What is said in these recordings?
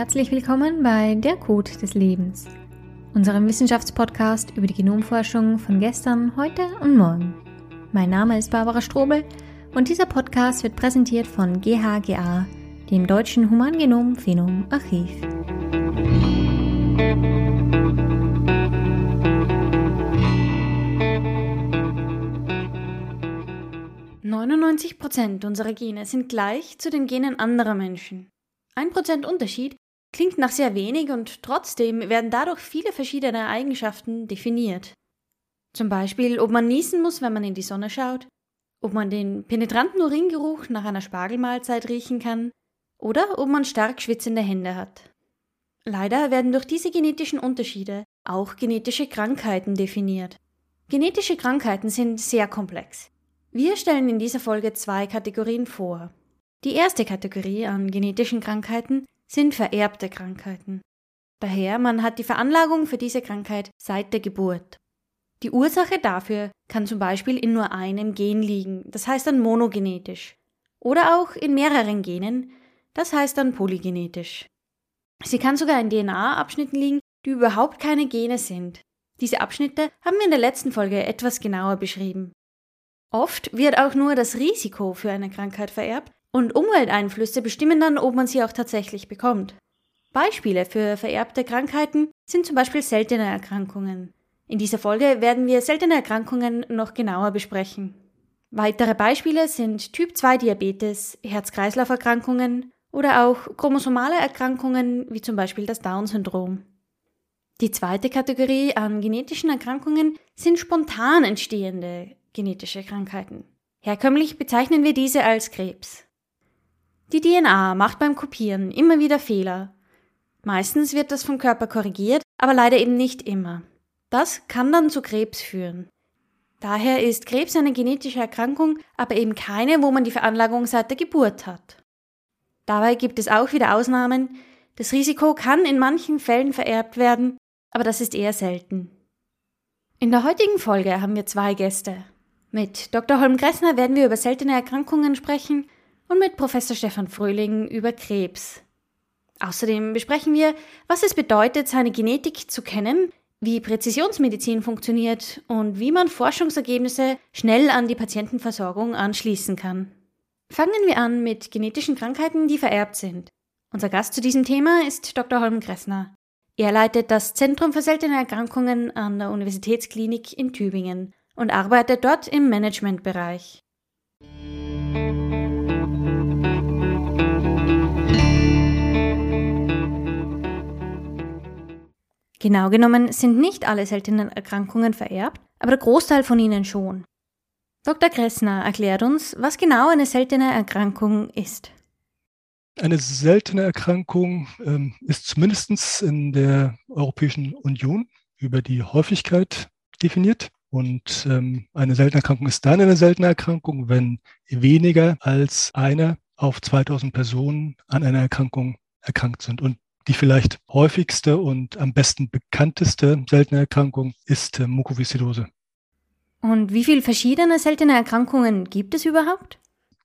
herzlich willkommen bei Der Code des Lebens, unserem Wissenschaftspodcast über die Genomforschung von gestern, heute und morgen. Mein Name ist Barbara Strobel und dieser Podcast wird präsentiert von GHGA, dem Deutschen Humangenom-Phenom Archiv. 99 Prozent unserer Gene sind gleich zu den Genen anderer Menschen. Ein Prozent Unterschied klingt nach sehr wenig und trotzdem werden dadurch viele verschiedene Eigenschaften definiert. Zum Beispiel, ob man niesen muss, wenn man in die Sonne schaut, ob man den penetranten Uringeruch nach einer Spargelmahlzeit riechen kann oder ob man stark schwitzende Hände hat. Leider werden durch diese genetischen Unterschiede auch genetische Krankheiten definiert. Genetische Krankheiten sind sehr komplex. Wir stellen in dieser Folge zwei Kategorien vor. Die erste Kategorie an genetischen Krankheiten sind vererbte Krankheiten. Daher, man hat die Veranlagung für diese Krankheit seit der Geburt. Die Ursache dafür kann zum Beispiel in nur einem Gen liegen, das heißt dann monogenetisch, oder auch in mehreren Genen, das heißt dann polygenetisch. Sie kann sogar in DNA-Abschnitten liegen, die überhaupt keine Gene sind. Diese Abschnitte haben wir in der letzten Folge etwas genauer beschrieben. Oft wird auch nur das Risiko für eine Krankheit vererbt und Umwelteinflüsse bestimmen dann, ob man sie auch tatsächlich bekommt. Beispiele für vererbte Krankheiten sind zum Beispiel seltene Erkrankungen. In dieser Folge werden wir seltene Erkrankungen noch genauer besprechen. Weitere Beispiele sind Typ 2 Diabetes, Herz-Kreislauf-Erkrankungen oder auch chromosomale Erkrankungen wie zum Beispiel das Down-Syndrom. Die zweite Kategorie an genetischen Erkrankungen sind spontan entstehende genetische Krankheiten. Herkömmlich bezeichnen wir diese als Krebs. Die DNA macht beim Kopieren immer wieder Fehler. Meistens wird das vom Körper korrigiert, aber leider eben nicht immer. Das kann dann zu Krebs führen. Daher ist Krebs eine genetische Erkrankung, aber eben keine, wo man die Veranlagung seit der Geburt hat. Dabei gibt es auch wieder Ausnahmen. Das Risiko kann in manchen Fällen vererbt werden, aber das ist eher selten. In der heutigen Folge haben wir zwei Gäste. Mit Dr. Holm-Gressner werden wir über seltene Erkrankungen sprechen und mit Professor Stefan Fröhling über Krebs. Außerdem besprechen wir, was es bedeutet, seine Genetik zu kennen, wie Präzisionsmedizin funktioniert und wie man Forschungsergebnisse schnell an die Patientenversorgung anschließen kann. Fangen wir an mit genetischen Krankheiten, die vererbt sind. Unser Gast zu diesem Thema ist Dr. Holm-Gressner. Er leitet das Zentrum für seltene Erkrankungen an der Universitätsklinik in Tübingen und arbeitet dort im Managementbereich. Genau genommen sind nicht alle seltenen Erkrankungen vererbt, aber der Großteil von ihnen schon. Dr. Kressner erklärt uns, was genau eine seltene Erkrankung ist. Eine seltene Erkrankung ähm, ist zumindest in der Europäischen Union über die Häufigkeit definiert. Und ähm, eine seltene Erkrankung ist dann eine seltene Erkrankung, wenn weniger als eine auf 2000 Personen an einer Erkrankung erkrankt sind. Und die vielleicht häufigste und am besten bekannteste seltene Erkrankung ist äh, Mukoviszidose. Und wie viele verschiedene seltene Erkrankungen gibt es überhaupt?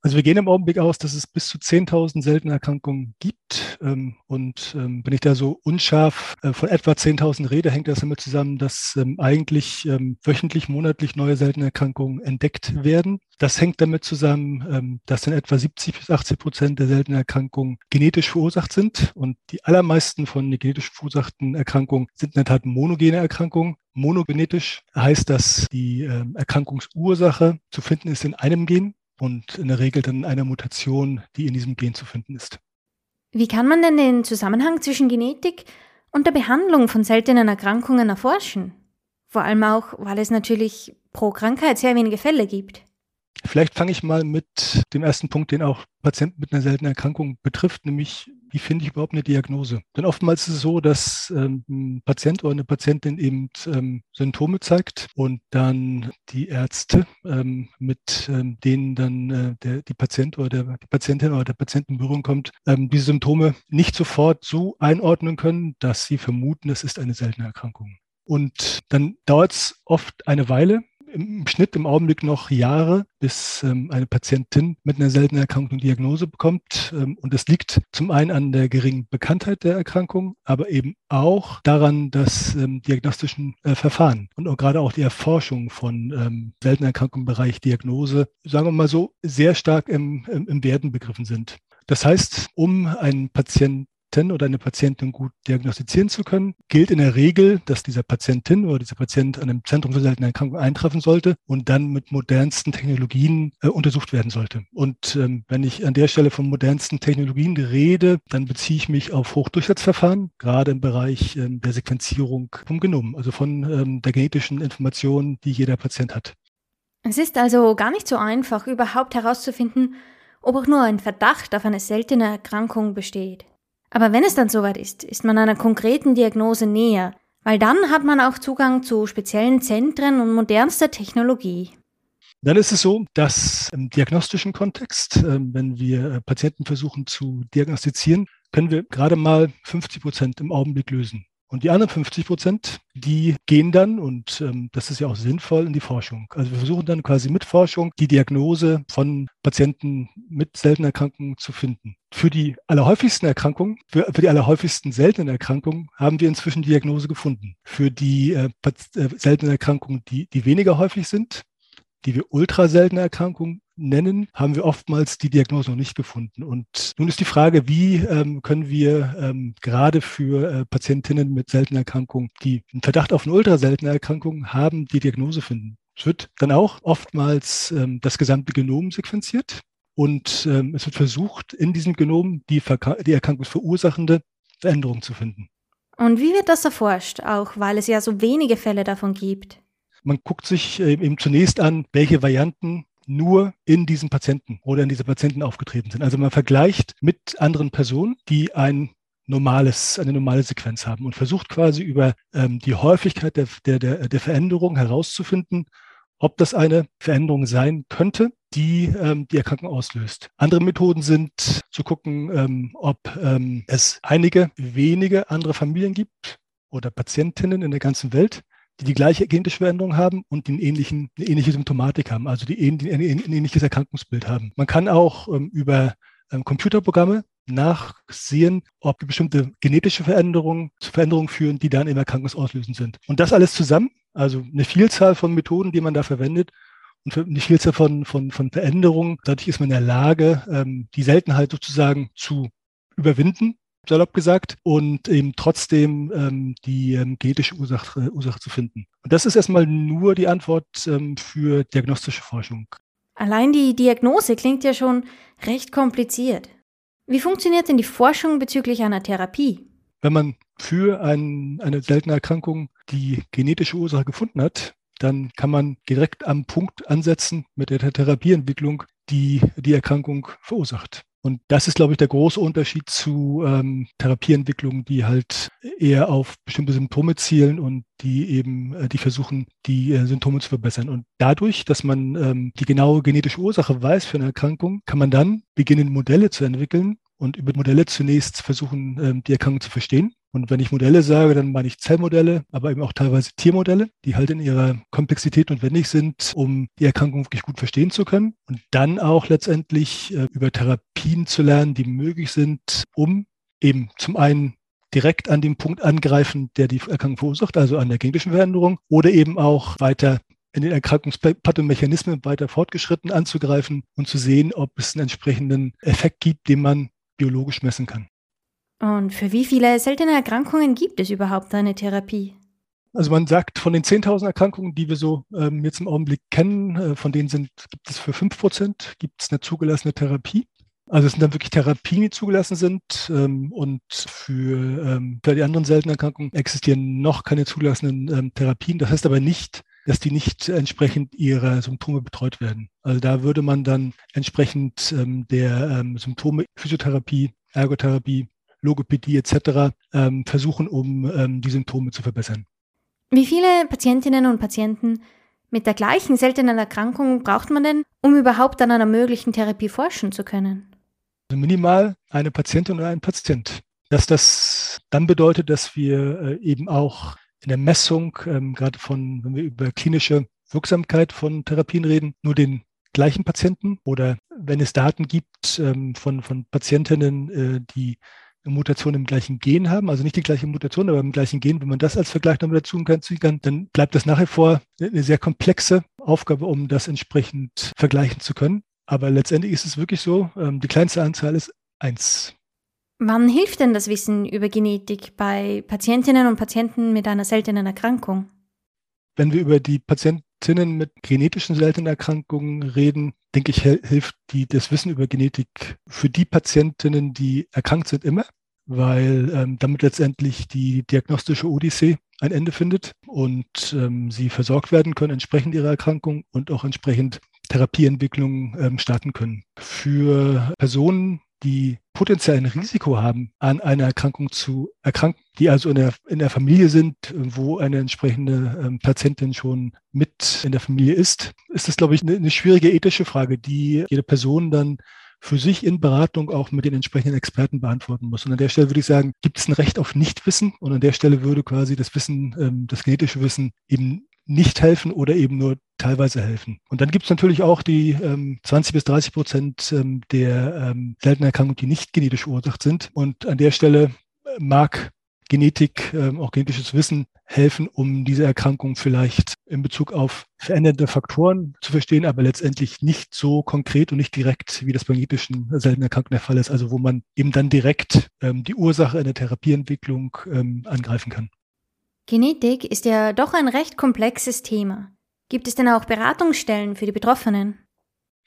Also wir gehen im Augenblick aus, dass es bis zu 10.000 seltene Erkrankungen gibt. Ähm, und ähm, wenn ich da so unscharf äh, von etwa 10.000 rede, hängt das damit zusammen, dass ähm, eigentlich wöchentlich, monatlich neue seltene Erkrankungen entdeckt werden. Das hängt damit zusammen, dass in etwa 70 bis 80 Prozent der seltenen Erkrankungen genetisch verursacht sind. Und die allermeisten von den genetisch verursachten Erkrankungen sind in der Tat monogene Erkrankungen. Monogenetisch heißt, dass die Erkrankungsursache zu finden ist in einem Gen und in der Regel dann einer Mutation, die in diesem Gen zu finden ist. Wie kann man denn den Zusammenhang zwischen Genetik und der Behandlung von seltenen Erkrankungen erforschen? Vor allem auch, weil es natürlich pro Krankheit sehr wenige Fälle gibt. Vielleicht fange ich mal mit dem ersten Punkt, den auch Patienten mit einer seltenen Erkrankung betrifft, nämlich wie finde ich überhaupt eine Diagnose? Denn oftmals ist es so, dass ähm, ein Patient oder eine Patientin eben ähm, Symptome zeigt und dann die Ärzte, ähm, mit denen dann äh, der, die Patient oder der, die Patientin oder der Patient in Berührung kommt, diese Symptome nicht sofort so einordnen können, dass sie vermuten, es ist eine seltene Erkrankung. Und dann dauert es oft eine Weile, im Schnitt im Augenblick noch Jahre, bis ähm, eine Patientin mit einer seltenen Erkrankung Diagnose bekommt. Ähm, und das liegt zum einen an der geringen Bekanntheit der Erkrankung, aber eben auch daran, dass ähm, diagnostischen äh, Verfahren und auch gerade auch die Erforschung von ähm, seltenen Erkrankungen im Bereich Diagnose, sagen wir mal so, sehr stark im, im, im Werden begriffen sind. Das heißt, um einen Patienten oder eine Patientin gut diagnostizieren zu können, gilt in der Regel, dass dieser Patientin oder dieser Patient an einem Zentrum für seltene Erkrankungen eintreffen sollte und dann mit modernsten Technologien äh, untersucht werden sollte. Und ähm, wenn ich an der Stelle von modernsten Technologien rede, dann beziehe ich mich auf Hochdurchsatzverfahren, gerade im Bereich ähm, der Sequenzierung vom Genom, also von ähm, der genetischen Information, die jeder Patient hat. Es ist also gar nicht so einfach, überhaupt herauszufinden, ob auch nur ein Verdacht auf eine seltene Erkrankung besteht. Aber wenn es dann soweit ist, ist man einer konkreten Diagnose näher, weil dann hat man auch Zugang zu speziellen Zentren und modernster Technologie. Dann ist es so, dass im diagnostischen Kontext, ähm, wenn wir äh, Patienten versuchen zu diagnostizieren, können wir gerade mal 50 Prozent im Augenblick lösen. Und die anderen 50 Prozent, die gehen dann, und ähm, das ist ja auch sinnvoll, in die Forschung. Also wir versuchen dann quasi mit Forschung die Diagnose von Patienten mit seltenen Erkrankungen zu finden. Für die allerhäufigsten Erkrankungen, für, für die allerhäufigsten seltenen Erkrankungen haben wir inzwischen Diagnose gefunden. Für die äh, äh, seltenen Erkrankungen, die, die weniger häufig sind, die wir ultraseltene Erkrankungen nennen, haben wir oftmals die Diagnose noch nicht gefunden. Und nun ist die Frage, wie ähm, können wir ähm, gerade für äh, Patientinnen mit seltenen Erkrankungen, die einen Verdacht auf eine ultraseltene Erkrankung haben, die Diagnose finden. Es wird dann auch oftmals ähm, das gesamte Genom sequenziert und ähm, es wird versucht, in diesem Genom die, die erkrankungsverursachende Veränderung zu finden. Und wie wird das erforscht, auch weil es ja so wenige Fälle davon gibt? Man guckt sich äh, eben zunächst an, welche Varianten nur in diesen Patienten oder in diese Patienten aufgetreten sind. Also man vergleicht mit anderen Personen, die ein normales, eine normale Sequenz haben und versucht quasi über ähm, die Häufigkeit der, der, der, der Veränderung herauszufinden, ob das eine Veränderung sein könnte, die ähm, die Erkrankung auslöst. Andere Methoden sind zu gucken, ähm, ob ähm, es einige wenige andere Familien gibt oder Patientinnen in der ganzen Welt, die die gleiche genetische Veränderung haben und den ähnlichen, eine ähnliche Symptomatik haben, also die, die ein, ähnliches Erkrankungsbild haben. Man kann auch ähm, über ähm, Computerprogramme nachsehen, ob bestimmte genetische Veränderungen zu Veränderungen führen, die dann im Erkrankungsauslösend sind. Und das alles zusammen, also eine Vielzahl von Methoden, die man da verwendet, und eine Vielzahl von, von, von Veränderungen. Dadurch ist man in der Lage, ähm, die Seltenheit sozusagen zu überwinden salopp gesagt, und eben trotzdem ähm, die ähm, genetische Ursache, Ursache zu finden. Und das ist erstmal nur die Antwort ähm, für diagnostische Forschung. Allein die Diagnose klingt ja schon recht kompliziert. Wie funktioniert denn die Forschung bezüglich einer Therapie? Wenn man für ein, eine seltene Erkrankung die genetische Ursache gefunden hat, dann kann man direkt am Punkt ansetzen mit der Therapieentwicklung, die die Erkrankung verursacht. Und das ist, glaube ich, der große Unterschied zu ähm, Therapieentwicklungen, die halt eher auf bestimmte Symptome zielen und die eben, äh, die versuchen, die äh, Symptome zu verbessern. Und dadurch, dass man ähm, die genaue genetische Ursache weiß für eine Erkrankung, kann man dann beginnen, Modelle zu entwickeln und über Modelle zunächst versuchen, ähm, die Erkrankung zu verstehen und wenn ich Modelle sage, dann meine ich Zellmodelle, aber eben auch teilweise Tiermodelle, die halt in ihrer Komplexität notwendig sind, um die Erkrankung wirklich gut verstehen zu können. Und dann auch letztendlich äh, über Therapien zu lernen, die möglich sind, um eben zum einen direkt an dem Punkt angreifen, der die Erkrankung verursacht, also an der genetischen Veränderung, oder eben auch weiter in den Erkrankungspathomechanismen weiter fortgeschritten anzugreifen und zu sehen, ob es einen entsprechenden Effekt gibt, den man biologisch messen kann. Und für wie viele seltene Erkrankungen gibt es überhaupt eine Therapie? Also man sagt, von den 10.000 Erkrankungen, die wir so ähm, jetzt im Augenblick kennen, äh, von denen sind, gibt es für 5 Prozent gibt es eine zugelassene Therapie. Also es sind dann wirklich Therapien, die zugelassen sind ähm, und für, ähm, für die anderen seltenen Erkrankungen existieren noch keine zugelassenen ähm, Therapien. Das heißt aber nicht, dass die nicht entsprechend ihrer Symptome betreut werden. Also da würde man dann entsprechend ähm, der ähm, Symptome Physiotherapie, Ergotherapie Logopädie etc. Ähm, versuchen, um ähm, die Symptome zu verbessern. Wie viele Patientinnen und Patienten mit der gleichen seltenen Erkrankung braucht man denn, um überhaupt an einer möglichen Therapie forschen zu können? Also minimal eine Patientin oder ein Patient. Dass das dann bedeutet, dass wir äh, eben auch in der Messung, ähm, gerade von, wenn wir über klinische Wirksamkeit von Therapien reden, nur den gleichen Patienten oder wenn es Daten gibt ähm, von, von Patientinnen, äh, die eine Mutation im gleichen Gen haben, also nicht die gleiche Mutation, aber im gleichen Gen, wenn man das als Vergleich noch dazu ziehen kann, dann bleibt das nach wie vor eine sehr komplexe Aufgabe, um das entsprechend vergleichen zu können. Aber letztendlich ist es wirklich so, ähm, die kleinste Anzahl ist eins. Wann hilft denn das Wissen über Genetik bei Patientinnen und Patienten mit einer seltenen Erkrankung? Wenn wir über die Patientinnen mit genetischen seltenen Erkrankungen reden, denke ich, hilft die, das Wissen über Genetik für die Patientinnen, die erkrankt sind, immer, weil ähm, damit letztendlich die diagnostische Odyssee ein Ende findet und ähm, sie versorgt werden können entsprechend ihrer Erkrankung und auch entsprechend Therapieentwicklung ähm, starten können. Für Personen, die potenziell ein Risiko haben, an einer Erkrankung zu erkranken, die also in der, in der Familie sind, wo eine entsprechende ähm, Patientin schon mit in der Familie ist, ist das, glaube ich, eine, eine schwierige ethische Frage, die jede Person dann für sich in Beratung auch mit den entsprechenden Experten beantworten muss. Und an der Stelle würde ich sagen, gibt es ein Recht auf Nichtwissen? Und an der Stelle würde quasi das Wissen, ähm, das genetische Wissen eben nicht helfen oder eben nur teilweise helfen. Und dann gibt es natürlich auch die ähm, 20 bis 30 Prozent ähm, der ähm, seltenen Erkrankungen, die nicht genetisch verursacht sind. Und an der Stelle mag Genetik, ähm, auch genetisches Wissen helfen, um diese Erkrankung vielleicht in Bezug auf veränderte Faktoren zu verstehen, aber letztendlich nicht so konkret und nicht direkt, wie das bei genetischen seltenen Erkrankungen der Fall ist, also wo man eben dann direkt ähm, die Ursache in der Therapieentwicklung ähm, angreifen kann. Genetik ist ja doch ein recht komplexes Thema. Gibt es denn auch Beratungsstellen für die Betroffenen?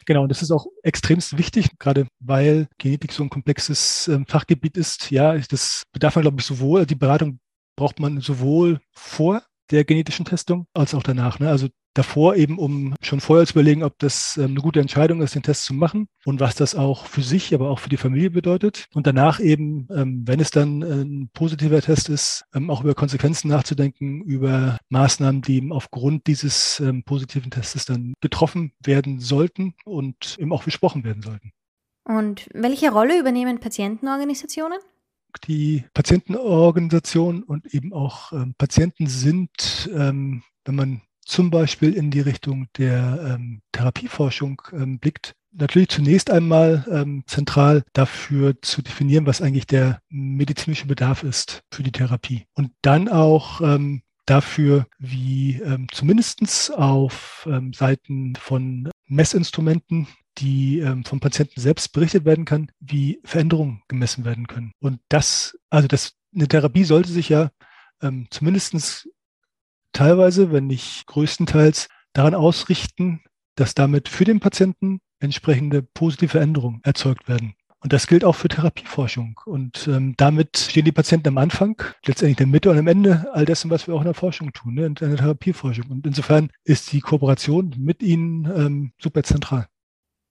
Genau, das ist auch extremst wichtig, gerade weil Genetik so ein komplexes äh, Fachgebiet ist. Ja, das bedarf man, glaube ich, sowohl, die Beratung braucht man sowohl vor der genetischen Testung als auch danach. Ne? Also davor eben, um schon vorher zu überlegen, ob das ähm, eine gute Entscheidung ist, den Test zu machen und was das auch für sich, aber auch für die Familie bedeutet. Und danach eben, ähm, wenn es dann äh, ein positiver Test ist, ähm, auch über Konsequenzen nachzudenken, über Maßnahmen, die eben aufgrund dieses positiven Testes dann getroffen werden sollten und eben auch besprochen werden sollten. Und welche Rolle übernehmen Patientenorganisationen? Die Patientenorganisationen und eben auch ähm, Patienten sind, ähm, wenn man zum Beispiel in die Richtung der ähm, Therapieforschung ähm, blickt, natürlich zunächst einmal ähm, zentral dafür zu definieren, was eigentlich der medizinische Bedarf ist für die Therapie. Und dann auch ähm, dafür, wie ähm, zumindest auf ähm, Seiten von Messinstrumenten, die ähm, vom Patienten selbst berichtet werden kann, wie Veränderungen gemessen werden können. Und das, also das, eine Therapie sollte sich ja ähm, zumindest teilweise, wenn nicht größtenteils, daran ausrichten, dass damit für den Patienten entsprechende positive Veränderungen erzeugt werden. Und das gilt auch für Therapieforschung. Und ähm, damit stehen die Patienten am Anfang, letztendlich der Mitte und am Ende all dessen, was wir auch in der Forschung tun, ne, in der Therapieforschung. Und insofern ist die Kooperation mit ihnen ähm, super zentral.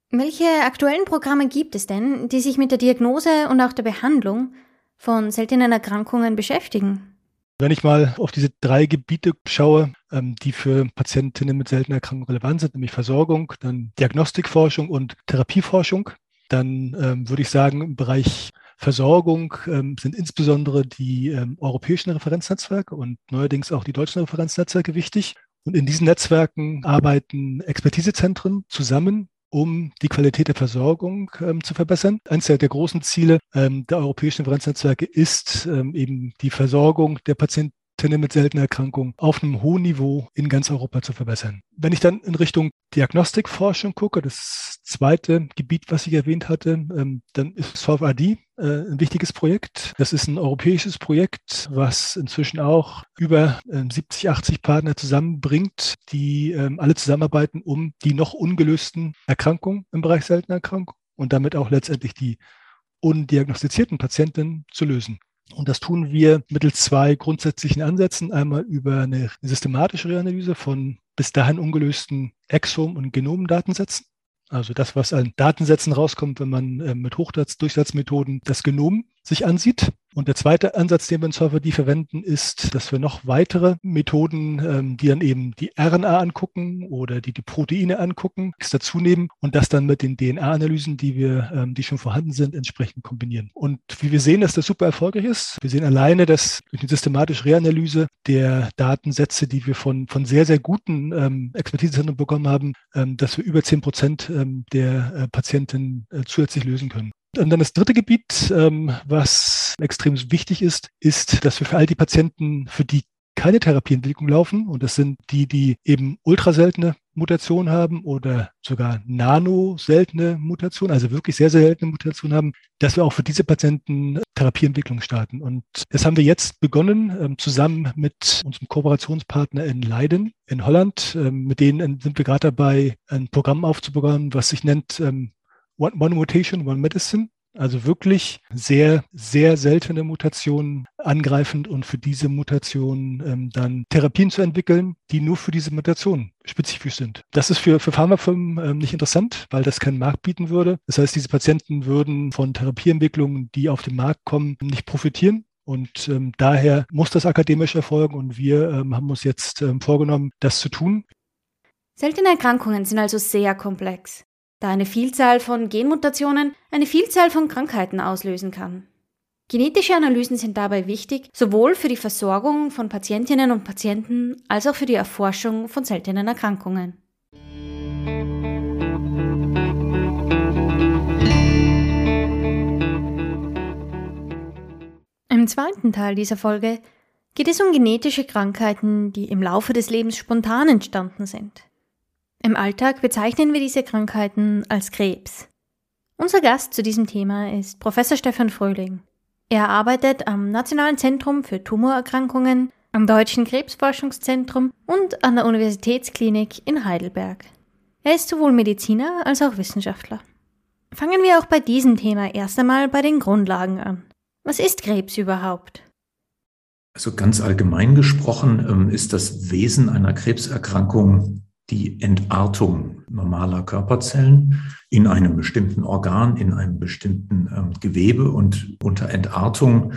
Welche aktuellen Programme gibt es denn, die sich mit der Diagnose und auch der Behandlung von seltenen Erkrankungen beschäftigen? Wenn ich mal auf diese drei Gebiete schaue, ähm, die für Patientinnen mit seltenen Erkrankungen relevant sind, nämlich Versorgung, dann Diagnostikforschung und Therapieforschung, dann ähm, würde ich sagen, im Bereich Versorgung ähm, sind insbesondere die europäischen Referenznetzwerke und neuerdings auch die deutschen Referenznetzwerke wichtig. Und in diesen Netzwerken arbeiten Expertisezentren zusammen, um die Qualität der Versorgung ähm, zu verbessern. Eines der, der großen Ziele ähm, der europäischen Referenznetzwerke ist ähm, eben die Versorgung der Patienten mit seltener Erkrankung auf einem hohen Niveau in ganz Europa zu verbessern. Wenn ich dann in Richtung Diagnostikforschung gucke, das zweite Gebiet, was ich erwähnt hatte, ähm, dann ist SolveID äh, ein wichtiges Projekt. Das ist ein europäisches Projekt, was inzwischen auch über 70, ähm, 80 Partner zusammenbringt, die ähm, alle zusammenarbeiten, um die noch ungelösten Erkrankungen im Bereich seltener Erkrankungen und damit auch letztendlich die undiagnostizierten Patienten zu lösen. Und das tun wir mittels zwei grundsätzlichen Ansätzen. Einmal über eine systematische Reanalyse von bis dahin ungelösten Exom- und Genomdatensätzen. Also das, was an Datensätzen rauskommt, wenn man äh, mit Hochdurchsatzmethoden das Genom sich ansieht. Und der zweite Ansatz, den wir in Solver verwenden, ist, dass wir noch weitere Methoden, ähm, die dann eben die RNA angucken oder die die Proteine angucken, dazu nehmen und das dann mit den DNA-Analysen, die wir, ähm, die schon vorhanden sind, entsprechend kombinieren. Und wie wir sehen, dass das super erfolgreich ist. Wir sehen alleine, dass durch die systematische Reanalyse der Datensätze, die wir von, von sehr, sehr guten ähm, Expertisezentren bekommen haben, ähm, dass wir über zehn Prozent ähm, der äh, Patienten äh, zusätzlich lösen können. Und dann das dritte Gebiet, ähm, was extrem wichtig ist, ist, dass wir für all die Patienten, für die keine Therapieentwicklung laufen, und das sind die, die eben ultraseltene Mutationen haben oder sogar nano-seltene Mutationen, also wirklich sehr, sehr seltene Mutationen haben, dass wir auch für diese Patienten Therapieentwicklung starten. Und das haben wir jetzt begonnen, ähm, zusammen mit unserem Kooperationspartner in Leiden in Holland. Ähm, mit denen sind wir gerade dabei, ein Programm aufzubauen, was sich nennt ähm, One, One Mutation, One Medicine. Also wirklich sehr, sehr seltene Mutationen angreifend und für diese Mutationen ähm, dann Therapien zu entwickeln, die nur für diese Mutation spezifisch sind. Das ist für, für Pharmafirmen ähm, nicht interessant, weil das keinen Markt bieten würde. Das heißt, diese Patienten würden von Therapieentwicklungen, die auf den Markt kommen, nicht profitieren. Und ähm, daher muss das akademisch erfolgen und wir ähm, haben uns jetzt ähm, vorgenommen, das zu tun. Seltene Erkrankungen sind also sehr komplex da eine Vielzahl von Genmutationen eine Vielzahl von Krankheiten auslösen kann. Genetische Analysen sind dabei wichtig, sowohl für die Versorgung von Patientinnen und Patienten als auch für die Erforschung von seltenen Erkrankungen. Im zweiten Teil dieser Folge geht es um genetische Krankheiten, die im Laufe des Lebens spontan entstanden sind. Im Alltag bezeichnen wir diese Krankheiten als Krebs. Unser Gast zu diesem Thema ist Professor Stefan Fröhling. Er arbeitet am Nationalen Zentrum für Tumorerkrankungen, am Deutschen Krebsforschungszentrum und an der Universitätsklinik in Heidelberg. Er ist sowohl Mediziner als auch Wissenschaftler. Fangen wir auch bei diesem Thema erst einmal bei den Grundlagen an. Was ist Krebs überhaupt? Also ganz allgemein gesprochen ähm, ist das Wesen einer Krebserkrankung die Entartung normaler Körperzellen in einem bestimmten Organ, in einem bestimmten ähm, Gewebe. Und unter Entartung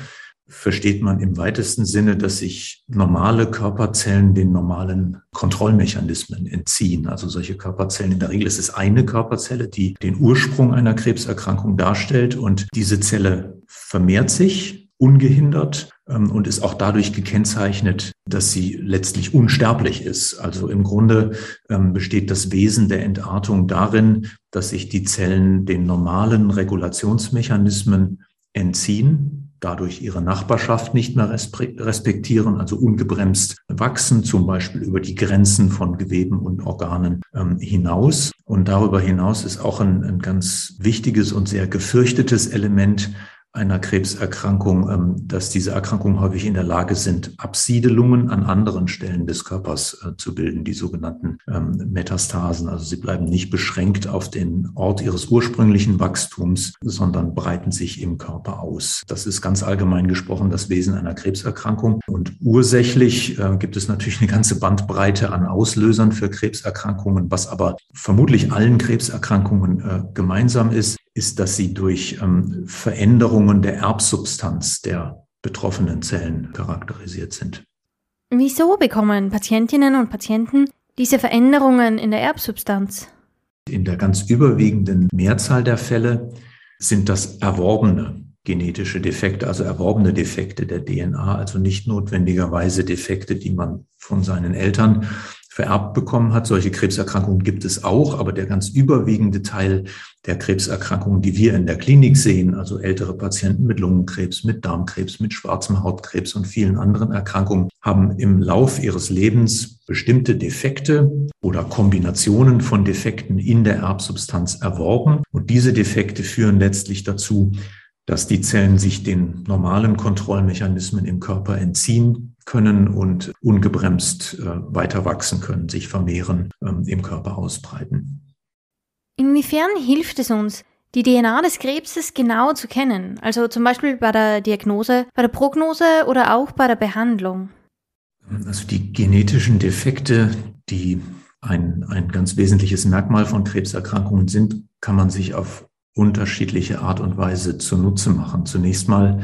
versteht man im weitesten Sinne, dass sich normale Körperzellen den normalen Kontrollmechanismen entziehen. Also solche Körperzellen, in der Regel ist es eine Körperzelle, die den Ursprung einer Krebserkrankung darstellt und diese Zelle vermehrt sich ungehindert und ist auch dadurch gekennzeichnet, dass sie letztlich unsterblich ist. Also im Grunde ähm, besteht das Wesen der Entartung darin, dass sich die Zellen den normalen Regulationsmechanismen entziehen, dadurch ihre Nachbarschaft nicht mehr respektieren, also ungebremst wachsen, zum Beispiel über die Grenzen von Geweben und Organen ähm, hinaus. Und darüber hinaus ist auch ein, ein ganz wichtiges und sehr gefürchtetes Element einer Krebserkrankung, ähm, dass diese Erkrankungen häufig in der Lage sind, Absiedelungen an anderen Stellen des Körpers äh, zu bilden, die sogenannten ähm, Metastasen. Also sie bleiben nicht beschränkt auf den Ort ihres ursprünglichen Wachstums, sondern breiten sich im Körper aus. Das ist ganz allgemein gesprochen das Wesen einer Krebserkrankung. Und ursächlich äh, gibt es natürlich eine ganze Bandbreite an Auslösern für Krebserkrankungen, was aber vermutlich allen Krebserkrankungen äh, gemeinsam ist, ist, dass sie durch ähm, Veränderungen der Erbsubstanz der betroffenen Zellen charakterisiert sind. Wieso bekommen Patientinnen und Patienten diese Veränderungen in der Erbsubstanz? In der ganz überwiegenden Mehrzahl der Fälle sind das erworbene genetische Defekte, also erworbene Defekte der DNA, also nicht notwendigerweise Defekte, die man von seinen Eltern vererbt bekommen hat. Solche Krebserkrankungen gibt es auch, aber der ganz überwiegende Teil der Krebserkrankungen, die wir in der Klinik sehen, also ältere Patienten mit Lungenkrebs, mit Darmkrebs, mit schwarzem Hautkrebs und vielen anderen Erkrankungen, haben im Lauf ihres Lebens bestimmte Defekte oder Kombinationen von Defekten in der Erbsubstanz erworben. Und diese Defekte führen letztlich dazu, dass die Zellen sich den normalen Kontrollmechanismen im Körper entziehen können und ungebremst äh, weiter wachsen können, sich vermehren, ähm, im Körper ausbreiten. Inwiefern hilft es uns, die DNA des Krebses genau zu kennen? Also zum Beispiel bei der Diagnose, bei der Prognose oder auch bei der Behandlung? Also die genetischen Defekte, die ein, ein ganz wesentliches Merkmal von Krebserkrankungen sind, kann man sich auf unterschiedliche Art und Weise zunutze machen. Zunächst mal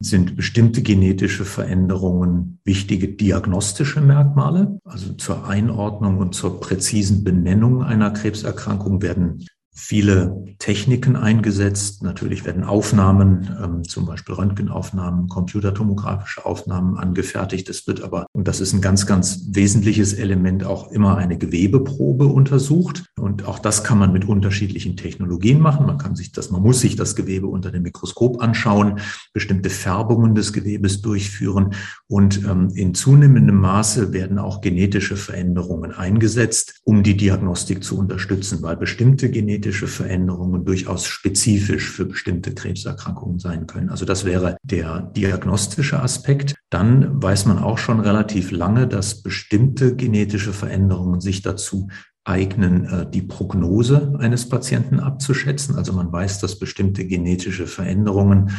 sind bestimmte genetische Veränderungen wichtige diagnostische Merkmale. Also zur Einordnung und zur präzisen Benennung einer Krebserkrankung werden viele Techniken eingesetzt. Natürlich werden Aufnahmen, ähm, zum Beispiel Röntgenaufnahmen, computertomografische Aufnahmen angefertigt. Es wird aber, und das ist ein ganz, ganz wesentliches Element, auch immer eine Gewebeprobe untersucht. Und auch das kann man mit unterschiedlichen Technologien machen. Man kann sich das, man muss sich das Gewebe unter dem Mikroskop anschauen, bestimmte Färbungen des Gewebes durchführen. Und ähm, in zunehmendem Maße werden auch genetische Veränderungen eingesetzt, um die Diagnostik zu unterstützen, weil bestimmte genetische genetische Veränderungen durchaus spezifisch für bestimmte Krebserkrankungen sein können. Also das wäre der diagnostische Aspekt. Dann weiß man auch schon relativ lange, dass bestimmte genetische Veränderungen sich dazu eignen, äh, die Prognose eines Patienten abzuschätzen. Also man weiß, dass bestimmte genetische Veränderungen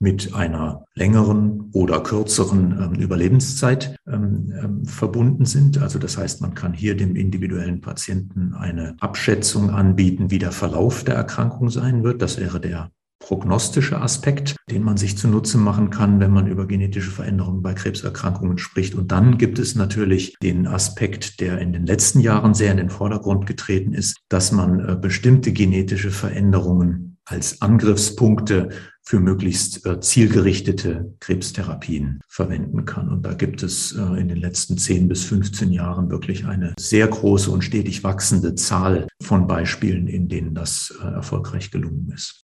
mit einer längeren oder kürzeren ähm, Überlebenszeit ähm, ähm, verbunden sind. Also das heißt, man kann hier dem individuellen Patienten eine Abschätzung anbieten, wie der Verlauf der Erkrankung sein wird. Das wäre der prognostische Aspekt, den man sich zunutze machen kann, wenn man über genetische Veränderungen bei Krebserkrankungen spricht. Und dann gibt es natürlich den Aspekt, der in den letzten Jahren sehr in den Vordergrund getreten ist, dass man äh, bestimmte genetische Veränderungen als Angriffspunkte für möglichst äh, zielgerichtete Krebstherapien verwenden kann. Und da gibt es äh, in den letzten 10 bis 15 Jahren wirklich eine sehr große und stetig wachsende Zahl von Beispielen, in denen das äh, erfolgreich gelungen ist.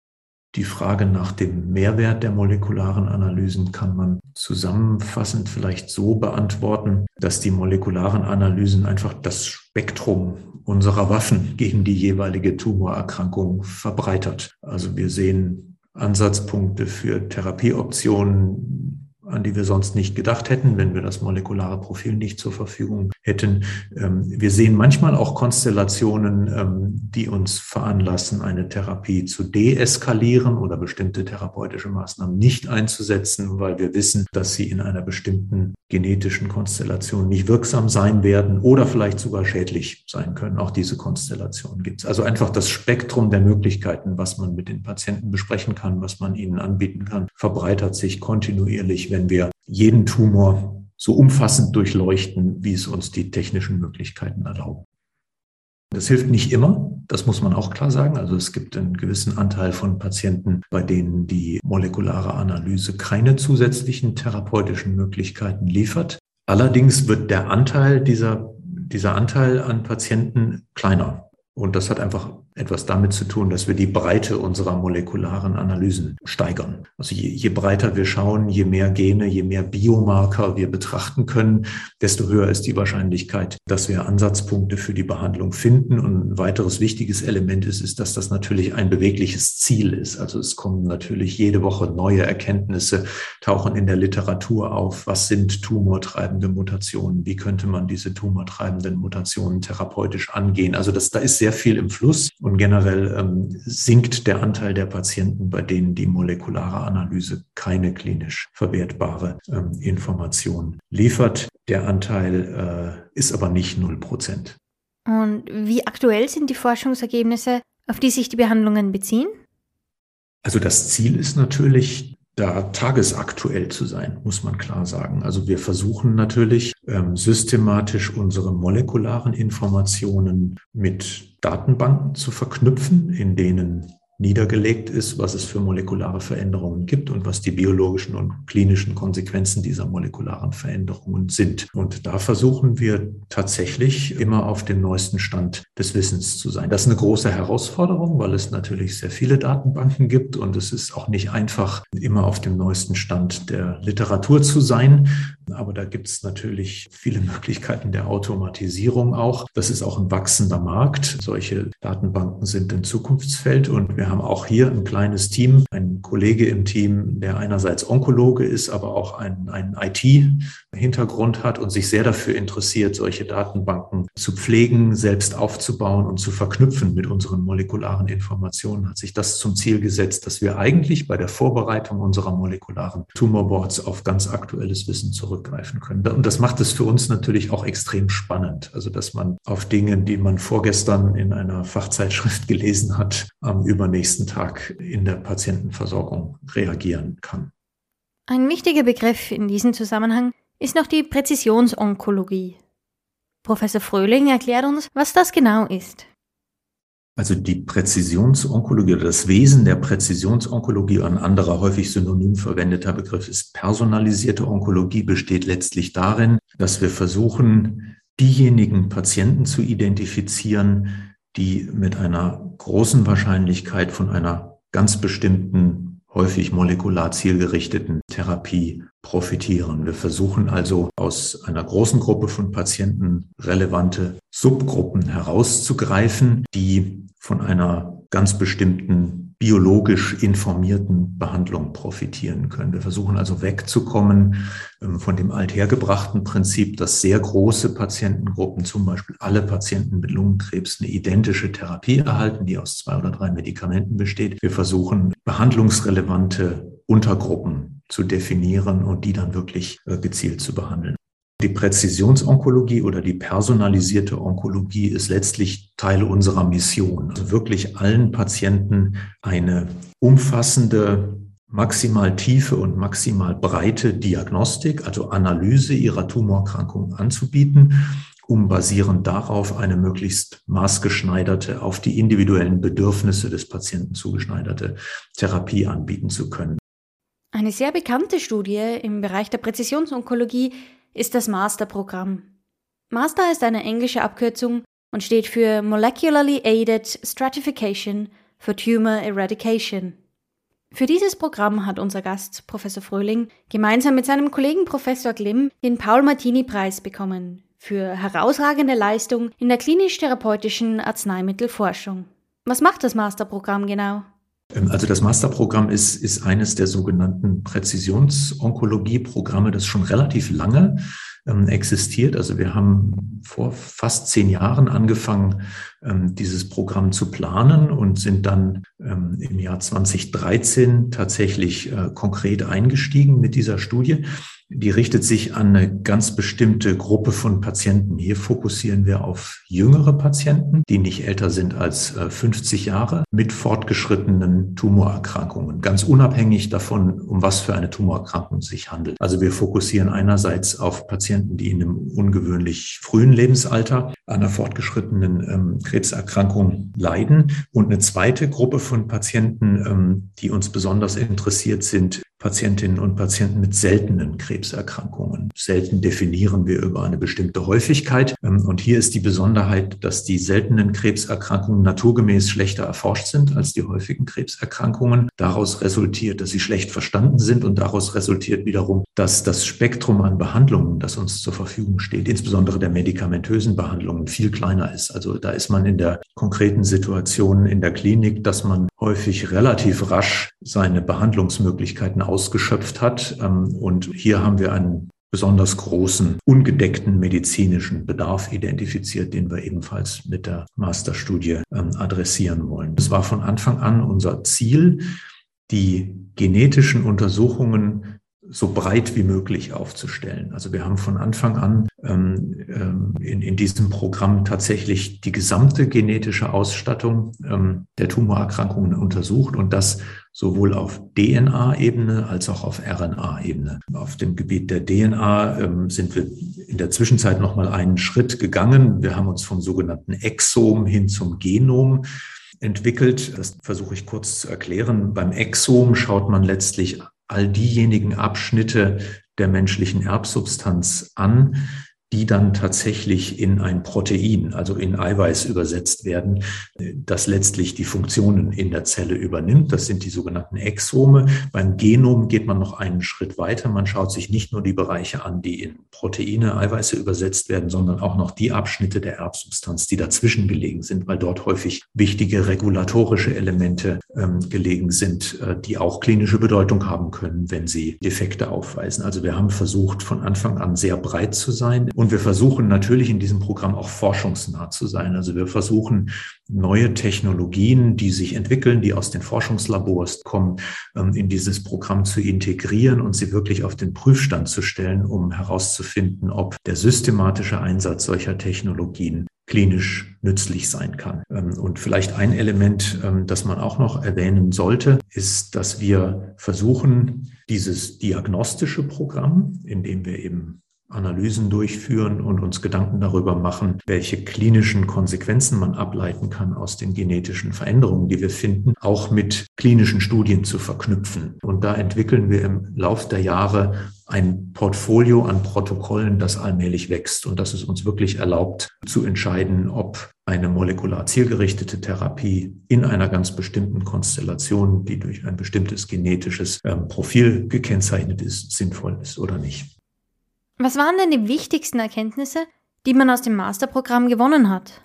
Die Frage nach dem Mehrwert der molekularen Analysen kann man zusammenfassend vielleicht so beantworten, dass die molekularen Analysen einfach das Spektrum unserer Waffen gegen die jeweilige Tumorerkrankung verbreitert. Also wir sehen Ansatzpunkte für Therapieoptionen, an die wir sonst nicht gedacht hätten, wenn wir das molekulare Profil nicht zur Verfügung hätten. Ähm, wir sehen manchmal auch Konstellationen, ähm, die uns veranlassen, eine Therapie zu deeskalieren oder bestimmte therapeutische Maßnahmen nicht einzusetzen, weil wir wissen, dass sie in einer bestimmten genetischen Konstellation nicht wirksam sein werden oder vielleicht sogar schädlich sein können. Auch diese Konstellation gibt es. Also einfach das Spektrum der Möglichkeiten, was man mit den Patienten besprechen kann, was man ihnen anbieten kann, verbreitert sich kontinuierlich, wenn wir jeden Tumor so umfassend durchleuchten, wie es uns die technischen Möglichkeiten erlauben. Das hilft nicht immer, das muss man auch klar sagen. Also es gibt einen gewissen Anteil von Patienten, bei denen die molekulare Analyse keine zusätzlichen therapeutischen Möglichkeiten liefert. Allerdings wird der Anteil dieser, dieser Anteil an Patienten kleiner. Und das hat einfach etwas damit zu tun, dass wir die Breite unserer molekularen Analysen steigern. Also je, je, breiter wir schauen, je mehr Gene, je mehr Biomarker wir betrachten können, desto höher ist die Wahrscheinlichkeit, dass wir Ansatzpunkte für die Behandlung finden. Und ein weiteres wichtiges Element ist, ist, dass das natürlich ein bewegliches Ziel ist. Also es kommen natürlich jede Woche neue Erkenntnisse, tauchen in der Literatur auf. Was sind tumortreibende Mutationen? Wie könnte man diese tumortreibenden Mutationen therapeutisch angehen? Also das, da ist sehr viel im Fluss. Und generell ähm, sinkt der Anteil der Patienten, bei denen die molekulare Analyse keine klinisch verwertbare ähm, Information liefert. Der Anteil äh, ist aber nicht 0 Prozent. Und wie aktuell sind die Forschungsergebnisse, auf die sich die Behandlungen beziehen? Also das Ziel ist natürlich, da tagesaktuell zu sein, muss man klar sagen. Also wir versuchen natürlich ähm, systematisch unsere molekularen Informationen mit Datenbanken zu verknüpfen, in denen niedergelegt ist, was es für molekulare Veränderungen gibt und was die biologischen und klinischen Konsequenzen dieser molekularen Veränderungen sind. Und da versuchen wir tatsächlich immer auf dem neuesten Stand des Wissens zu sein. Das ist eine große Herausforderung, weil es natürlich sehr viele Datenbanken gibt und es ist auch nicht einfach, immer auf dem neuesten Stand der Literatur zu sein. Aber da gibt es natürlich viele Möglichkeiten der Automatisierung auch. Das ist auch ein wachsender Markt. Solche Datenbanken sind ein Zukunftsfeld und wir haben auch hier ein kleines Team, ein Kollege im Team, der einerseits Onkologe ist, aber auch einen, einen IT-Hintergrund hat und sich sehr dafür interessiert, solche Datenbanken zu pflegen, selbst aufzubauen und zu verknüpfen mit unseren molekularen Informationen, hat sich das zum Ziel gesetzt, dass wir eigentlich bei der Vorbereitung unserer molekularen Tumorboards auf ganz aktuelles Wissen zurück zurückgreifen können. Und das macht es für uns natürlich auch extrem spannend. Also, dass man auf Dinge, die man vorgestern in einer Fachzeitschrift gelesen hat, am übernächsten Tag in der Patientenversorgung reagieren kann. Ein wichtiger Begriff in diesem Zusammenhang ist noch die Präzisionsonkologie. Professor Fröhling erklärt uns, was das genau ist. Also die Präzisionsonkologie oder das Wesen der Präzisionsonkologie, ein anderer häufig synonym verwendeter Begriff ist personalisierte Onkologie, besteht letztlich darin, dass wir versuchen, diejenigen Patienten zu identifizieren, die mit einer großen Wahrscheinlichkeit von einer ganz bestimmten häufig molekular zielgerichteten Therapie profitieren. Wir versuchen also aus einer großen Gruppe von Patienten relevante Subgruppen herauszugreifen, die von einer ganz bestimmten biologisch informierten Behandlung profitieren können. Wir versuchen also wegzukommen ähm, von dem althergebrachten Prinzip, dass sehr große Patientengruppen, zum Beispiel alle Patienten mit Lungenkrebs, eine identische Therapie erhalten, die aus zwei oder drei Medikamenten besteht. Wir versuchen behandlungsrelevante Untergruppen zu definieren und die dann wirklich äh, gezielt zu behandeln. Die Präzisionsonkologie oder die personalisierte Onkologie ist letztlich Teil unserer Mission. Also wirklich allen Patienten eine umfassende, maximal tiefe und maximal breite Diagnostik, also Analyse ihrer Tumorerkrankung anzubieten, um basierend darauf eine möglichst maßgeschneiderte, auf die individuellen Bedürfnisse des Patienten zugeschneiderte Therapie anbieten zu können. Eine sehr bekannte Studie im Bereich der Präzisionsonkologie ist das Master-Programm. Master ist eine englische Abkürzung und steht für Molecularly Aided Stratification for Tumor Eradication. Für dieses Programm hat unser Gast, Professor Fröhling, gemeinsam mit seinem Kollegen Professor Glimm den Paul-Martini-Preis bekommen für herausragende Leistung in der klinisch-therapeutischen Arzneimittelforschung. Was macht das Masterprogramm genau? Ähm, also das Masterprogramm ist, ist eines der sogenannten Präzisionsonkologie-Programme, das schon relativ lange ähm, existiert. Also wir haben vor fast zehn Jahren angefangen, ähm, dieses Programm zu planen und sind dann im Jahr 2013 tatsächlich äh, konkret eingestiegen mit dieser Studie. Die richtet sich an eine ganz bestimmte Gruppe von Patienten. Hier fokussieren wir auf jüngere Patienten, die nicht älter sind als 50 äh, Jahre, mit fortgeschrittenen Tumorerkrankungen, ganz unabhängig davon, um was für eine Tumorerkrankung sich handelt. Also wir fokussieren einerseits auf Patienten, die in einem ungewöhnlich frühen Lebensalter einer fortgeschrittenen ähm, Krebserkrankung leiden. Und eine zweite Gruppe von Patienten, ähm, die uns besonders interessiert, sind Patientinnen und Patienten mit seltenen Krebserkrankungen. Selten definieren wir über eine bestimmte Häufigkeit. Ähm, und hier ist die Besonderheit, dass die seltenen Krebserkrankungen naturgemäß schlechter erforscht sind als die häufigen Krebserkrankungen. Daraus resultiert, dass sie schlecht verstanden sind und daraus resultiert wiederum, dass das Spektrum an Behandlungen, das uns zur Verfügung steht, insbesondere der medikamentösen Behandlungen, viel kleiner ist. Also da ist man in der konkreten Situation in der Klinik, dass man häufig relativ rasch seine Behandlungsmöglichkeiten ausgeschöpft hat. Ähm, und hier haben wir einen besonders großen, ungedeckten medizinischen Bedarf identifiziert, den wir ebenfalls mit der Masterstudie ähm, adressieren wollen. Es war von Anfang an unser Ziel, die genetischen Untersuchungen so breit wie möglich aufzustellen. Also wir haben von Anfang an ähm, ähm, in, in diesem Programm tatsächlich die gesamte genetische Ausstattung ähm, der Tumorerkrankungen untersucht und das sowohl auf DNA-Ebene als auch auf RNA-Ebene. Auf dem Gebiet der DNA ähm, sind wir in der Zwischenzeit noch mal einen Schritt gegangen. Wir haben uns vom sogenannten Exom hin zum Genom entwickelt. Das versuche ich kurz zu erklären. Beim Exom schaut man letztlich all diejenigen Abschnitte der menschlichen Erbsubstanz an, die dann tatsächlich in ein Protein, also in Eiweiß übersetzt werden, das letztlich die Funktionen in der Zelle übernimmt. Das sind die sogenannten Exome. Beim Genom geht man noch einen Schritt weiter. Man schaut sich nicht nur die Bereiche an, die in Proteine, Eiweiße übersetzt werden, sondern auch noch die Abschnitte der Erbsubstanz, die dazwischen gelegen sind, weil dort häufig wichtige regulatorische Elemente ähm, gelegen sind, äh, die auch klinische Bedeutung haben können, wenn sie Defekte aufweisen. Also wir haben versucht, von Anfang an sehr breit zu sein Und wir versuchen natürlich in diesem Programm auch forschungsnah zu sein. Also wir versuchen neue Technologien, die sich entwickeln, die aus den Forschungslabors kommen, ähm, in dieses Programm zu integrieren und sie wirklich auf den Prüfstand zu stellen, um herauszufinden, ob der systematische Einsatz solcher Technologien klinisch nützlich sein kann. Ähm, und vielleicht ein Element, ähm, das man auch noch erwähnen sollte, ist, dass wir versuchen, dieses diagnostische Programm, in dem wir eben Analysen durchführen und uns Gedanken darüber machen, welche klinischen Konsequenzen man ableiten kann aus den genetischen Veränderungen, die wir finden, auch mit klinischen Studien zu verknüpfen. Und da entwickeln wir im Lauf der Jahre ein Portfolio an Protokollen, das allmählich wächst und das es uns wirklich erlaubt zu entscheiden, ob eine molekular zielgerichtete Therapie in einer ganz bestimmten Konstellation, die durch ein bestimmtes genetisches ähm, Profil gekennzeichnet ist, sinnvoll ist oder nicht. Was waren denn die wichtigsten Erkenntnisse, die man aus dem Masterprogramm gewonnen hat?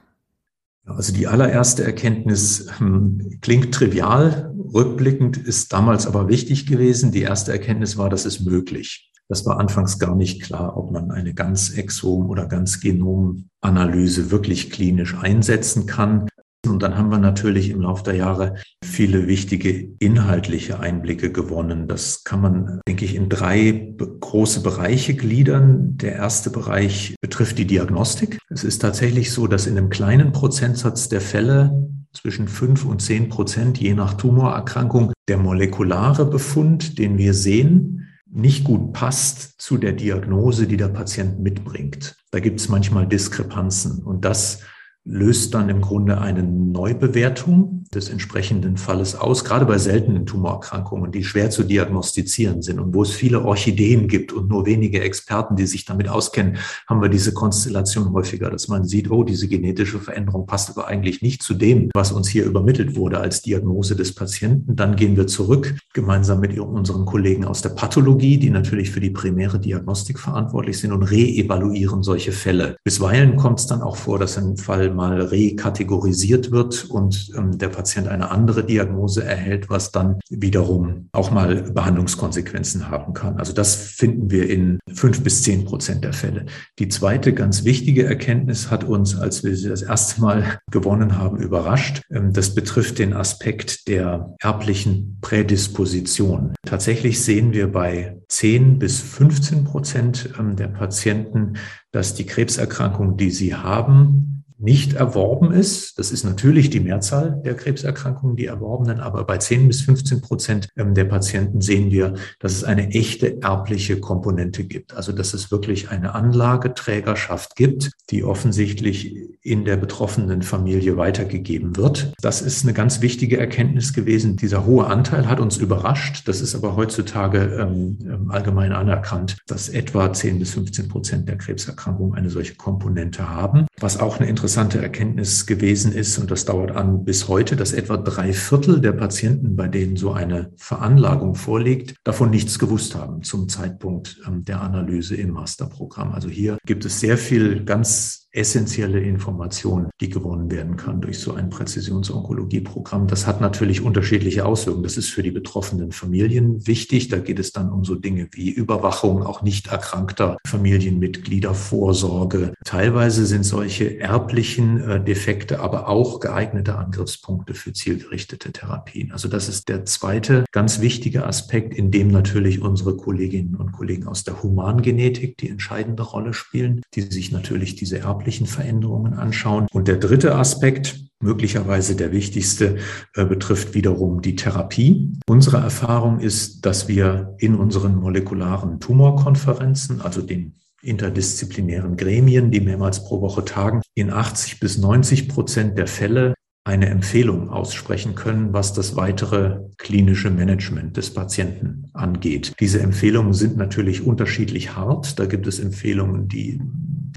Also die allererste Erkenntnis hm, klingt trivial, rückblickend ist damals aber wichtig gewesen. Die erste Erkenntnis war, dass es möglich. Das war anfangs gar nicht klar, ob man eine ganz Exom- oder ganz Genomanalyse wirklich klinisch einsetzen kann. Und dann haben wir natürlich im Laufe der Jahre viele wichtige inhaltliche Einblicke gewonnen. Das kann man, denke ich, in drei große Bereiche gliedern. Der erste Bereich betrifft die Diagnostik. Es ist tatsächlich so, dass in einem kleinen Prozentsatz der Fälle zwischen fünf und zehn Prozent, je nach Tumorerkrankung, der molekulare Befund, den wir sehen, nicht gut passt zu der Diagnose, die der Patient mitbringt. Da gibt es manchmal Diskrepanzen und das löst dann im Grunde eine Neubewertung des entsprechenden Falles aus, gerade bei seltenen Tumorerkrankungen, die schwer zu diagnostizieren sind und wo es viele Orchideen gibt und nur wenige Experten, die sich damit auskennen, haben wir diese Konstellation häufiger, dass man sieht, oh, diese genetische Veränderung passt aber eigentlich nicht zu dem, was uns hier übermittelt wurde als Diagnose des Patienten. Dann gehen wir zurück, gemeinsam mit unseren Kollegen aus der Pathologie, die natürlich für die primäre Diagnostik verantwortlich sind und reevaluieren solche Fälle. Bisweilen kommt es dann auch vor, dass ein Fall mal rekategorisiert wird und ähm, der Patient eine andere Diagnose erhält, was dann wiederum auch mal Behandlungskonsequenzen haben kann. Also das finden wir in fünf bis zehn Prozent der Fälle. Die zweite ganz wichtige Erkenntnis hat uns, als wir sie das erste Mal gewonnen haben, überrascht. Ähm, das betrifft den Aspekt der erblichen Prädisposition. Tatsächlich sehen wir bei 10 bis 15 Prozent ähm, der Patienten, dass die Krebserkrankung, die sie haben, nicht erworben ist. Das ist natürlich die Mehrzahl der Krebserkrankungen, die erworbenen, aber bei 10 bis 15 Prozent ähm, der Patienten sehen wir, dass es eine echte erbliche Komponente gibt. Also dass es wirklich eine Anlageträgerschaft gibt, die offensichtlich in der betroffenen Familie weitergegeben wird. Das ist eine ganz wichtige Erkenntnis gewesen. Dieser hohe Anteil hat uns überrascht. Das ist aber heutzutage ähm, ähm allgemein anerkannt, dass etwa 10 bis 15 Prozent der Krebserkrankungen eine solche Komponente haben. Was auch eine interessante Erkenntnis gewesen ist, und das dauert an bis heute, dass etwa drei Viertel der Patienten, bei denen so eine Veranlagung vorliegt, davon nichts gewusst haben zum Zeitpunkt ähm, der Analyse im Masterprogramm. Also hier gibt es sehr viel ganz essentielle Information, die gewonnen werden kann durch so ein Präzisionsonkologie-Programm. Das hat natürlich unterschiedliche Auswirkungen. Das ist für die betroffenen Familien wichtig. Da geht es dann um so Dinge wie Überwachung auch nicht erkrankter Familienmitglieder, Vorsorge. Teilweise sind solche erblichen äh, Defekte aber auch geeignete Angriffspunkte für zielgerichtete Therapien. Also das ist der zweite ganz wichtige Aspekt, in dem natürlich unsere Kolleginnen und Kollegen aus der Humangenetik die entscheidende Rolle spielen, die sich natürlich diese erblichen erblichen Veränderungen anschauen. Und der dritte Aspekt, möglicherweise der wichtigste, äh, betrifft wiederum die Therapie. Unsere Erfahrung ist, dass wir in unseren molekularen Tumorkonferenzen, also den interdisziplinären Gremien, die mehrmals pro Woche tagen, in 80 bis 90 Prozent der Fälle eine Empfehlung aussprechen können, was das weitere klinische Management des Patienten angeht. Diese Empfehlungen sind natürlich unterschiedlich hart. Da gibt es Empfehlungen, die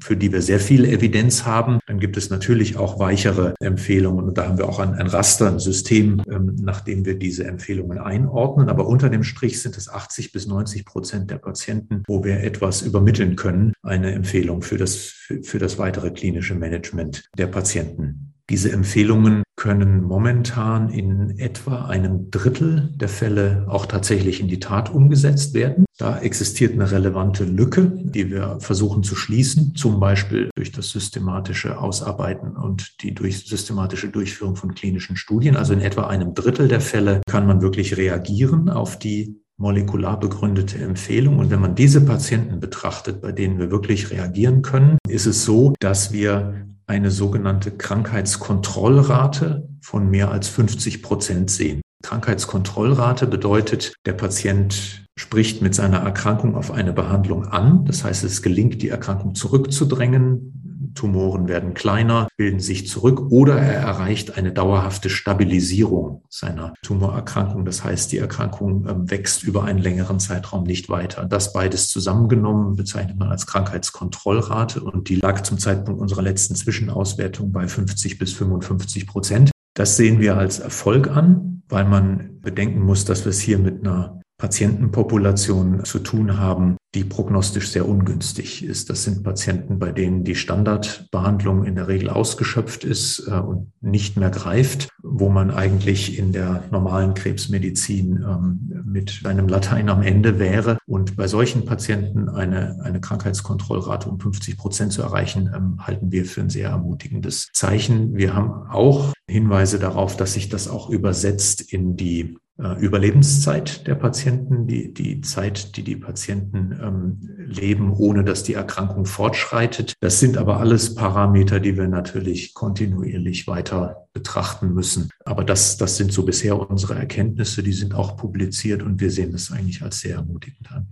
für die wir sehr viel Evidenz haben. Dann gibt es natürlich auch weichere Empfehlungen und da haben wir auch ein, ein Raster, ein System, ähm, nach dem wir diese Empfehlungen einordnen. Aber unter dem Strich sind es 80 bis 90 Prozent der Patienten, wo wir etwas übermitteln können, eine Empfehlung für das, für, für das weitere klinische Management der Patienten. Diese Empfehlungen können momentan in etwa einem Drittel der Fälle auch tatsächlich in die Tat umgesetzt werden. Da existiert eine relevante Lücke, die wir versuchen zu schließen, zum Beispiel durch das systematische Ausarbeiten und die durch systematische Durchführung von klinischen Studien. Also in etwa einem Drittel der Fälle kann man wirklich reagieren auf die molekular begründete Empfehlung. Und wenn man diese Patienten betrachtet, bei denen wir wirklich reagieren können, ist es so, dass wir eine sogenannte Krankheitskontrollrate von mehr als 50 Prozent sehen. Krankheitskontrollrate bedeutet, der Patient spricht mit seiner Erkrankung auf eine Behandlung an. Das heißt, es gelingt, die Erkrankung zurückzudrängen, Tumoren werden kleiner, bilden sich zurück oder er erreicht eine dauerhafte Stabilisierung seiner Tumorerkrankung. Das heißt, die Erkrankung ähm, wächst über einen längeren Zeitraum nicht weiter. Das beides zusammengenommen bezeichnet man als Krankheitskontrollrate und die lag zum Zeitpunkt unserer letzten Zwischenauswertung bei 50 bis 55 Prozent. Das sehen wir als Erfolg an, weil man bedenken muss, dass wir es hier mit einer Patientenpopulation zu tun haben, die prognostisch sehr ungünstig ist. Das sind Patienten, bei denen die Standardbehandlung in der Regel ausgeschöpft ist äh, und nicht mehr greift, wo man eigentlich in der normalen Krebsmedizin ähm, mit einem Latein am Ende wäre. Und bei solchen Patienten eine, eine Krankheitskontrollrate um 50 Prozent zu erreichen, ähm, halten wir für ein sehr ermutigendes Zeichen. Wir haben auch Hinweise darauf, dass sich das auch übersetzt in die Überlebenszeit der Patienten, die, die Zeit, die die Patienten ähm, leben, ohne dass die Erkrankung fortschreitet. Das sind aber alles Parameter, die wir natürlich kontinuierlich weiter betrachten müssen. Aber das, das sind so bisher unsere Erkenntnisse, die sind auch publiziert und wir sehen das eigentlich als sehr ermutigend an.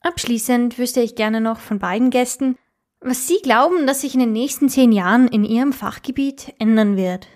Abschließend wüsste ich gerne noch von beiden Gästen, was Sie glauben, dass sich in den nächsten zehn Jahren in Ihrem Fachgebiet ändern wird.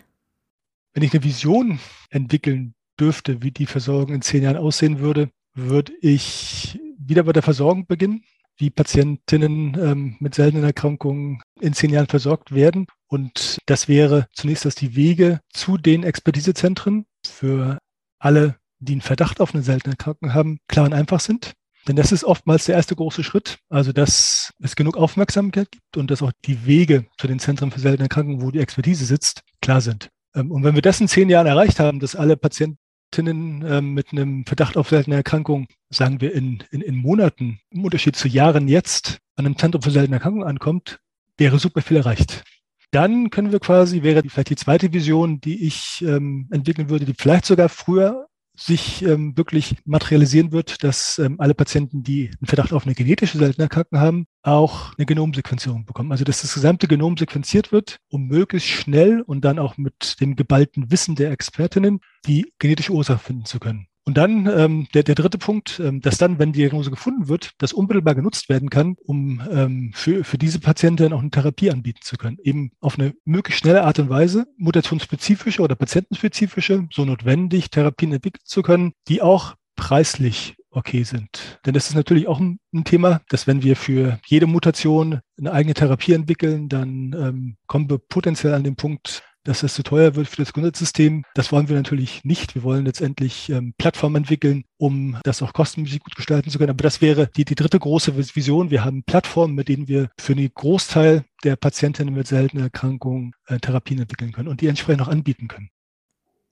Wenn ich eine Vision entwickeln dürfte, wie die Versorgung in zehn Jahren aussehen würde, würde ich wieder bei der Versorgung beginnen, wie Patientinnen ähm, mit seltenen Erkrankungen in zehn Jahren versorgt werden. Und das wäre zunächst, dass die Wege zu den Expertisezentren für alle, die einen Verdacht auf eine seltene Erkrankung haben, klar und einfach sind. Denn das ist oftmals der erste große Schritt. Also, dass es genug Aufmerksamkeit gibt und dass auch die Wege zu den Zentren für seltene Erkrankungen, wo die Expertise sitzt, klar sind. Ähm, und wenn wir das in zehn Jahren erreicht haben, dass alle Patienten Patientinnen äh, mit einem Verdacht auf seltene Erkrankung, sagen wir in, in, in Monaten, im Unterschied zu Jahren jetzt, an einem Zentrum für seltene Erkrankungen ankommt, wäre super viel erreicht. Dann können wir quasi, wäre vielleicht die zweite Vision, die ich ähm, entwickeln würde, die vielleicht sogar früher sich ähm, wirklich materialisieren wird, dass ähm, alle Patienten, die einen Verdacht auf eine genetische seltene Erkrankung haben, auch eine Genomsequenzierung bekommen. Also dass das gesamte Genom sequenziert wird, um möglichst schnell und dann auch mit dem geballten Wissen der Expertinnen die genetische Ursache finden zu können. Und dann ähm, der, der dritte Punkt, ähm, dass dann, wenn die Diagnose gefunden wird, das unmittelbar genutzt werden kann, um ähm, für, für diese Patienten auch eine Therapie anbieten zu können. Eben auf eine möglichst schnelle Art und Weise, mutationsspezifische oder patientenspezifische, so notwendig Therapien entwickeln zu können, die auch preislich okay sind. Denn das ist natürlich auch ein, ein, Thema, dass wenn wir für jede Mutation eine eigene Therapie entwickeln, dann ähm, kommen wir potenziell an den Punkt, dass es zu teuer wird für das Gesundheitssystem. Das wollen wir natürlich nicht. Wir wollen letztendlich ähm, Plattformen entwickeln, um das auch kostenmäßig gut gestalten zu können. Aber das wäre die, die dritte große Vision. Wir haben Plattformen, mit denen wir für einen Großteil der Patientinnen mit seltenen Erkrankungen äh, Therapien entwickeln können und die entsprechend auch anbieten können.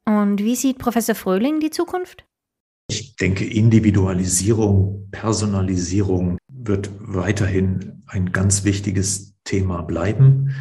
Und wie sieht Professor Fröhling die Zukunft? Ich denke, Individualisierung, Personalisierung wird weiterhin ein ganz wichtiges Thema bleiben.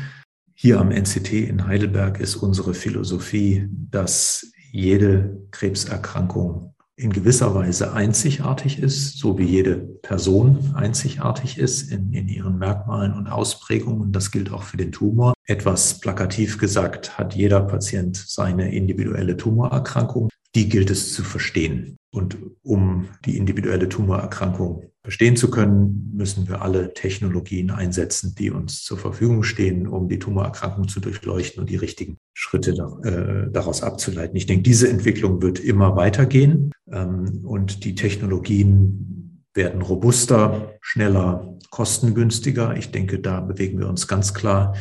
Hier am NCT in Heidelberg ist unsere Philosophie, dass jede Krebserkrankung in gewisser Weise einzigartig ist, so wie jede Person einzigartig ist in, in ihren Merkmalen und Ausprägungen. Das gilt auch für den Tumor. Etwas plakativ gesagt hat jeder Patient seine individuelle Tumorerkrankung. Die gilt es zu verstehen. Und um die individuelle Tumorerkrankung verstehen zu können, müssen wir alle Technologien einsetzen, die uns zur Verfügung stehen, um die Tumorerkrankung zu durchleuchten und die richtigen Schritte äh, daraus abzuleiten. Ich denke, diese Entwicklung wird immer weitergehen ähm, und die Technologien werden robuster, schneller, kostengünstiger. Ich denke, da bewegen wir uns ganz klar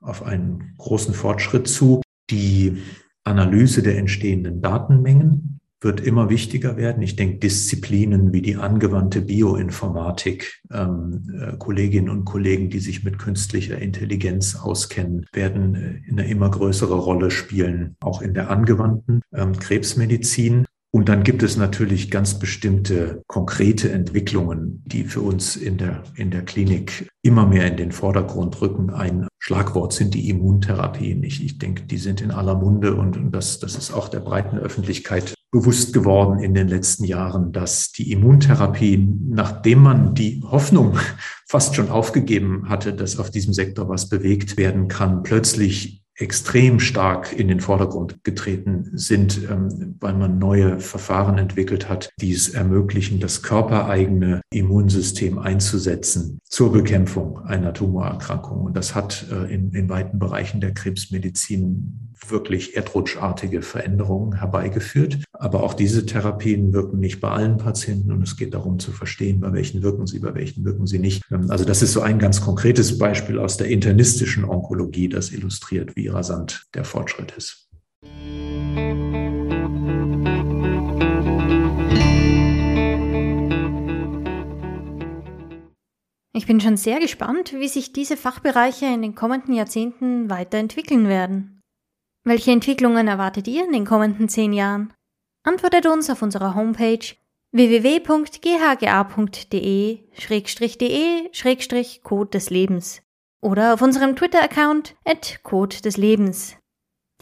auf einen großen Fortschritt zu. Die Analyse der entstehenden Datenmengen wird immer wichtiger werden. Ich denke, Disziplinen wie die angewandte Bioinformatik, ähm, äh, Kolleginnen und Kollegen, die sich mit künstlicher Intelligenz auskennen, werden äh, eine immer größere Rolle spielen, auch in der angewandten ähm, Krebsmedizin. Und dann gibt es natürlich ganz bestimmte konkrete Entwicklungen, die für uns in der, in der Klinik immer mehr in den Vordergrund rücken. Ein Schlagwort sind die Immuntherapien. Ich, ich denke, die sind in aller Munde und, und das, das ist auch der breiten Öffentlichkeit bewusst geworden in den letzten Jahren, dass die Immuntherapie, nachdem man die Hoffnung fast schon aufgegeben hatte, dass auf diesem Sektor was bewegt werden kann, plötzlich extrem stark in den Vordergrund getreten sind, ähm, weil man neue Verfahren entwickelt hat, die es ermöglichen, das körpereigene Immunsystem einzusetzen zur Bekämpfung einer Tumorerkrankung. Und das hat äh, in, in weiten Bereichen der Krebsmedizin wirklich erdrutschartige Veränderungen herbeigeführt. Aber auch diese Therapien wirken nicht bei allen Patienten und es geht darum zu verstehen, bei welchen wirken sie, bei welchen wirken sie nicht. Ähm, also das ist so ein ganz konkretes Beispiel aus der internistischen Onkologie, das illustriert, wie rasant der Fortschritt ist. Ich bin schon sehr gespannt, wie sich diese Fachbereiche in den kommenden Jahrzehnten weiterentwickeln werden. Welche Entwicklungen erwartet ihr in den kommenden zehn Jahren? Antwortet uns auf unserer Homepage www.ghga.de-de-code des Lebens oder auf unserem Twitter-Account at Code des Lebens.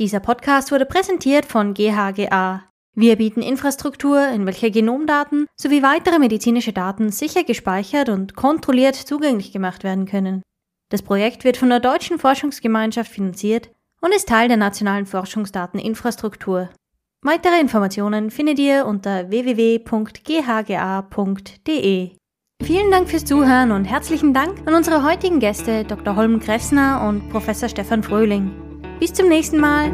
Dieser Podcast wurde präsentiert von GHGA. Wir bieten Infrastruktur, in welcher Genomdaten sowie weitere medizinische Daten sicher gespeichert und kontrolliert zugänglich gemacht werden können. Das Projekt wird von der Deutschen Forschungsgemeinschaft finanziert und ist Teil der nationalen Forschungsdateninfrastruktur. Weitere Informationen findet ihr unter www.ghga.de. Vielen Dank fürs Zuhören und herzlichen Dank an unsere heutigen Gäste Dr. Holm Kressner und Professor Stefan Fröhling. Bis zum nächsten Mal.